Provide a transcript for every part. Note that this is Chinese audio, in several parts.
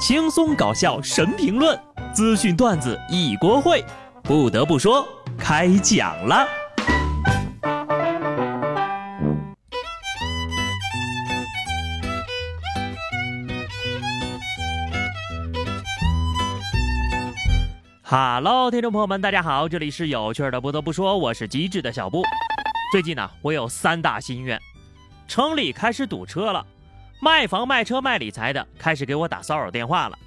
轻松搞笑神评论，资讯段子一锅烩。不得不说，开讲了。哈喽，听众朋友们，大家好，这里是有趣的。不得不说，我是机智的小布。最近呢，我有三大心愿：城里开始堵车了，卖房卖车卖理财的开始给我打骚扰电话了，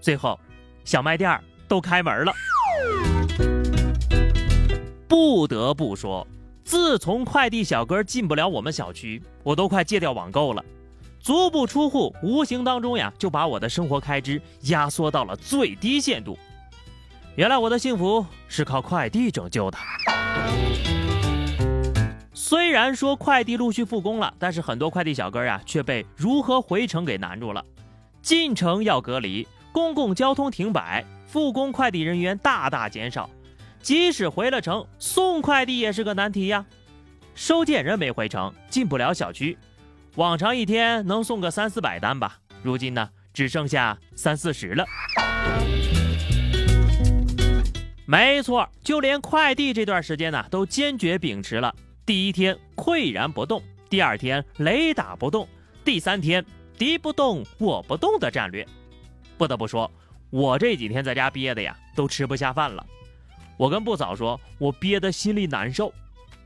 最后小卖店都开门了。不得不说，自从快递小哥进不了我们小区，我都快戒掉网购了。足不出户，无形当中呀，就把我的生活开支压缩到了最低限度。原来我的幸福是靠快递拯救的。虽然说快递陆续复工了，但是很多快递小哥呀却被如何回城给难住了。进城要隔离，公共交通停摆，复工快递人员大大减少。即使回了城，送快递也是个难题呀。收件人没回城，进不了小区。往常一天能送个三四百单吧，如今呢只剩下三四十了。没错，就连快递这段时间呢，都坚决秉持了第一天岿然不动，第二天雷打不动，第三天敌不动我不动的战略。不得不说，我这几天在家憋的呀，都吃不下饭了。我跟不早说，我憋得心里难受。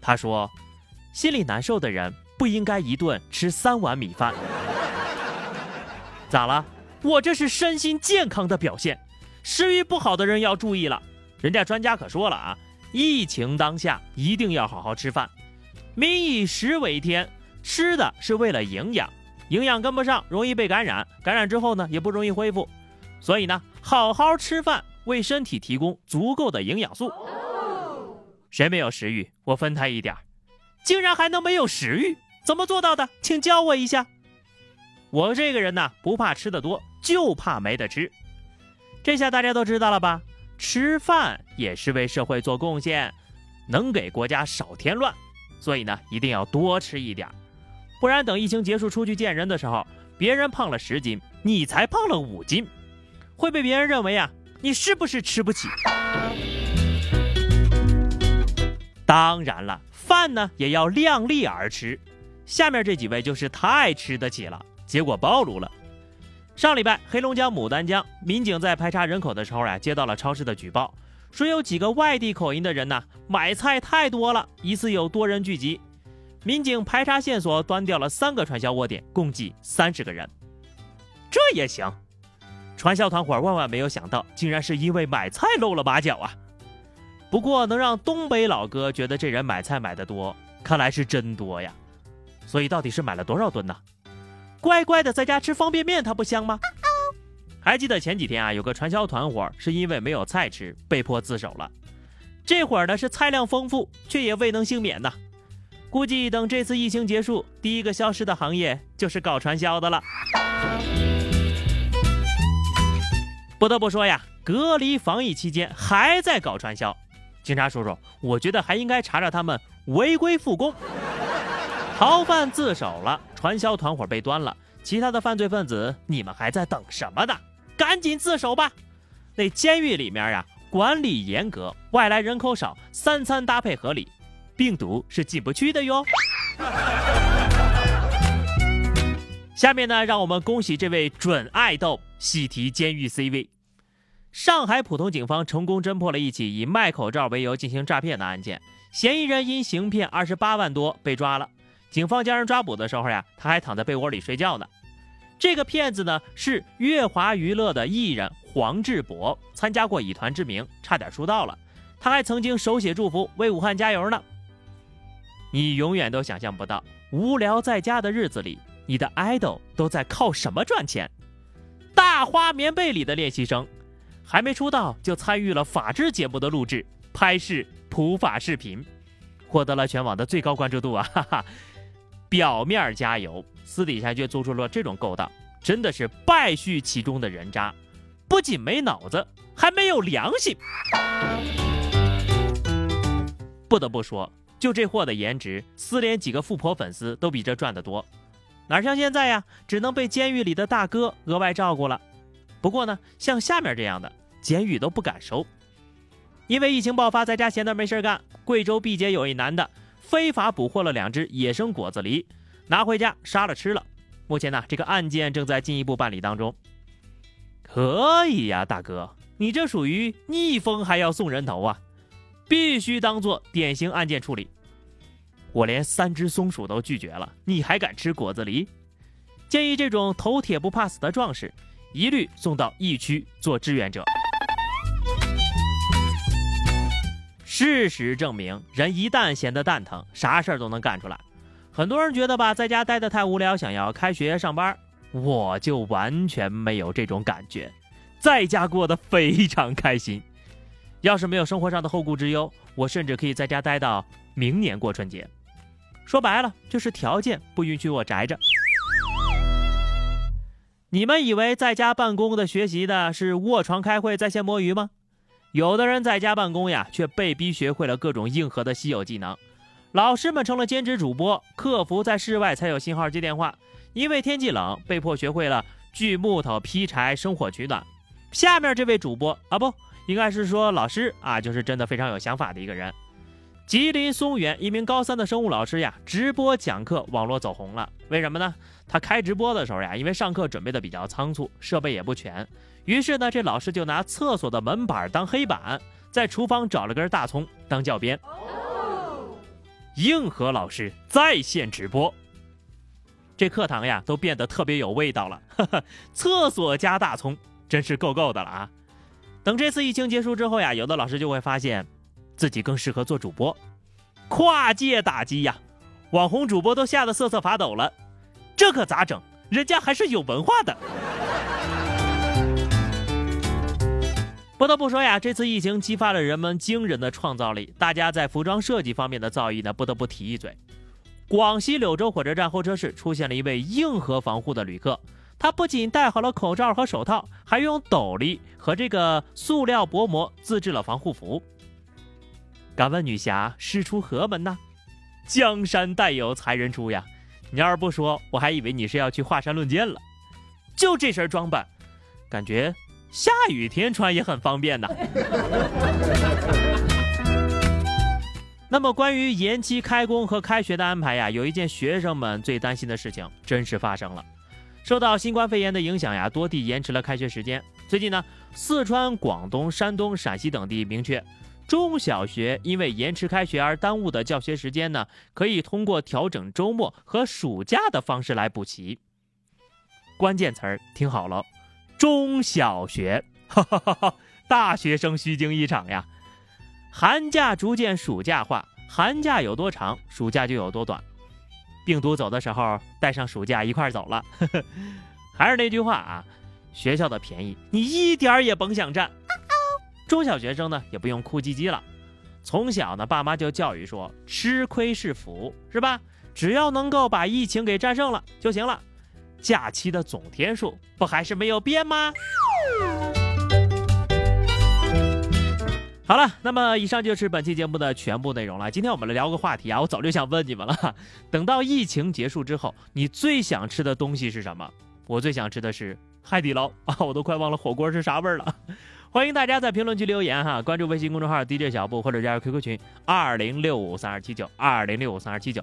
他说，心里难受的人不应该一顿吃三碗米饭。咋了？我这是身心健康的表现。食欲不好的人要注意了。人家专家可说了啊，疫情当下一定要好好吃饭。民以食为天，吃的是为了营养，营养跟不上容易被感染，感染之后呢也不容易恢复。所以呢，好好吃饭，为身体提供足够的营养素。谁没有食欲？我分他一点儿竟然还能没有食欲？怎么做到的？请教我一下。我这个人呢，不怕吃的多，就怕没得吃。这下大家都知道了吧？吃饭也是为社会做贡献，能给国家少添乱，所以呢，一定要多吃一点，不然等疫情结束出去见人的时候，别人胖了十斤，你才胖了五斤，会被别人认为啊，你是不是吃不起？当然了，饭呢也要量力而吃，下面这几位就是太吃得起了，结果暴露了。上礼拜，黑龙江牡丹江民警在排查人口的时候呀，接到了超市的举报，说有几个外地口音的人呢，买菜太多了，疑似有多人聚集。民警排查线索，端掉了三个传销窝点，共计三十个人。这也行？传销团伙万万没有想到，竟然是因为买菜露了马脚啊！不过能让东北老哥觉得这人买菜买的多，看来是真多呀。所以到底是买了多少吨呢？乖乖的在家吃方便面，它不香吗？还记得前几天啊，有个传销团伙是因为没有菜吃，被迫自首了。这会儿呢是菜量丰富，却也未能幸免呐。估计等这次疫情结束，第一个消失的行业就是搞传销的了。不得不说呀，隔离防疫期间还在搞传销，警察叔叔，我觉得还应该查查他们违规复工。逃犯自首了，传销团伙被端了，其他的犯罪分子，你们还在等什么呢？赶紧自首吧！那监狱里面呀，管理严格，外来人口少，三餐搭配合理，病毒是进不去的哟。下面呢，让我们恭喜这位准爱豆喜提监狱 C 位。上海浦东警方成功侦破了一起以卖口罩为由进行诈骗的案件，嫌疑人因行骗二十八万多被抓了。警方将人抓捕的时候呀，他还躺在被窝里睡觉呢。这个骗子呢是乐华娱乐的艺人黄志博，参加过以团之名，差点出道了。他还曾经手写祝福为武汉加油呢。你永远都想象不到，无聊在家的日子里，你的 idol 都在靠什么赚钱？大花棉被里的练习生，还没出道就参与了法制节目的录制、拍摄、普法视频，获得了全网的最高关注度啊！哈哈。表面加油，私底下却做出了这种勾当，真的是败絮其中的人渣，不仅没脑子，还没有良心。不得不说，就这货的颜值，私连几个富婆粉丝都比这赚得多，哪像现在呀，只能被监狱里的大哥额外照顾了。不过呢，像下面这样的监狱都不敢收，因为疫情爆发，在家闲的没事干。贵州毕节有一男的非法捕获了两只野生果子狸，拿回家杀了吃了。目前呢，这个案件正在进一步办理当中。可以呀，大哥，你这属于逆风还要送人头啊，必须当做典型案件处理。我连三只松鼠都拒绝了，你还敢吃果子狸？建议这种头铁不怕死的壮士，一律送到疫区做志愿者。事实证明，人一旦闲得蛋疼，啥事儿都能干出来。很多人觉得吧，在家待得太无聊，想要开学上班，我就完全没有这种感觉，在家过得非常开心。要是没有生活上的后顾之忧，我甚至可以在家待到明年过春节。说白了，就是条件不允许我宅着。你们以为在家办公的、学习的是卧床开会、在线摸鱼吗？有的人在家办公呀，却被逼学会了各种硬核的稀有技能。老师们成了兼职主播，客服在室外才有信号接电话。因为天气冷，被迫学会了锯木头、劈柴、生火取暖。下面这位主播啊，不应该是说老师啊，就是真的非常有想法的一个人。吉林松原一名高三的生物老师呀，直播讲课，网络走红了。为什么呢？他开直播的时候呀，因为上课准备的比较仓促，设备也不全。于是呢，这老师就拿厕所的门板当黑板，在厨房找了根大葱当教鞭。硬核老师在线直播，这课堂呀都变得特别有味道了。厕所加大葱，真是够够的了啊！等这次疫情结束之后呀，有的老师就会发现自己更适合做主播，跨界打击呀！网红主播都吓得瑟瑟发抖了，这可咋整？人家还是有文化的。不得不说呀，这次疫情激发了人们惊人的创造力。大家在服装设计方面的造诣呢，不得不提一嘴。广西柳州火车站候车室出现了一位硬核防护的旅客，他不仅戴好了口罩和手套，还用斗笠和这个塑料薄膜自制了防护服。敢问女侠师出何门呢？江山代有才人出呀！你要是不说，我还以为你是要去华山论剑了。就这身装扮，感觉。下雨天穿也很方便呐。那么关于延期开工和开学的安排呀，有一件学生们最担心的事情真是发生了。受到新冠肺炎的影响呀，多地延迟了开学时间。最近呢，四川、广东、山东、陕西等地明确，中小学因为延迟开学而耽误的教学时间呢，可以通过调整周末和暑假的方式来补齐。关键词儿听好了。中小学，哈哈哈哈大学生虚惊一场呀！寒假逐渐暑假化，寒假有多长，暑假就有多短。病毒走的时候，带上暑假一块走了。还是那句话啊，学校的便宜你一点儿也甭想占。中小学生呢，也不用哭唧唧了。从小呢，爸妈就教育说，吃亏是福，是吧？只要能够把疫情给战胜了就行了。假期的总天数不还是没有变吗？好了，那么以上就是本期节目的全部内容了。今天我们来聊个话题啊，我早就想问你们了。等到疫情结束之后，你最想吃的东西是什么？我最想吃的是海底捞啊，我都快忘了火锅是啥味儿了。欢迎大家在评论区留言哈，关注微信公众号 DJ 小布或者加入 QQ 群二零六五三二七九二零六五三二七九。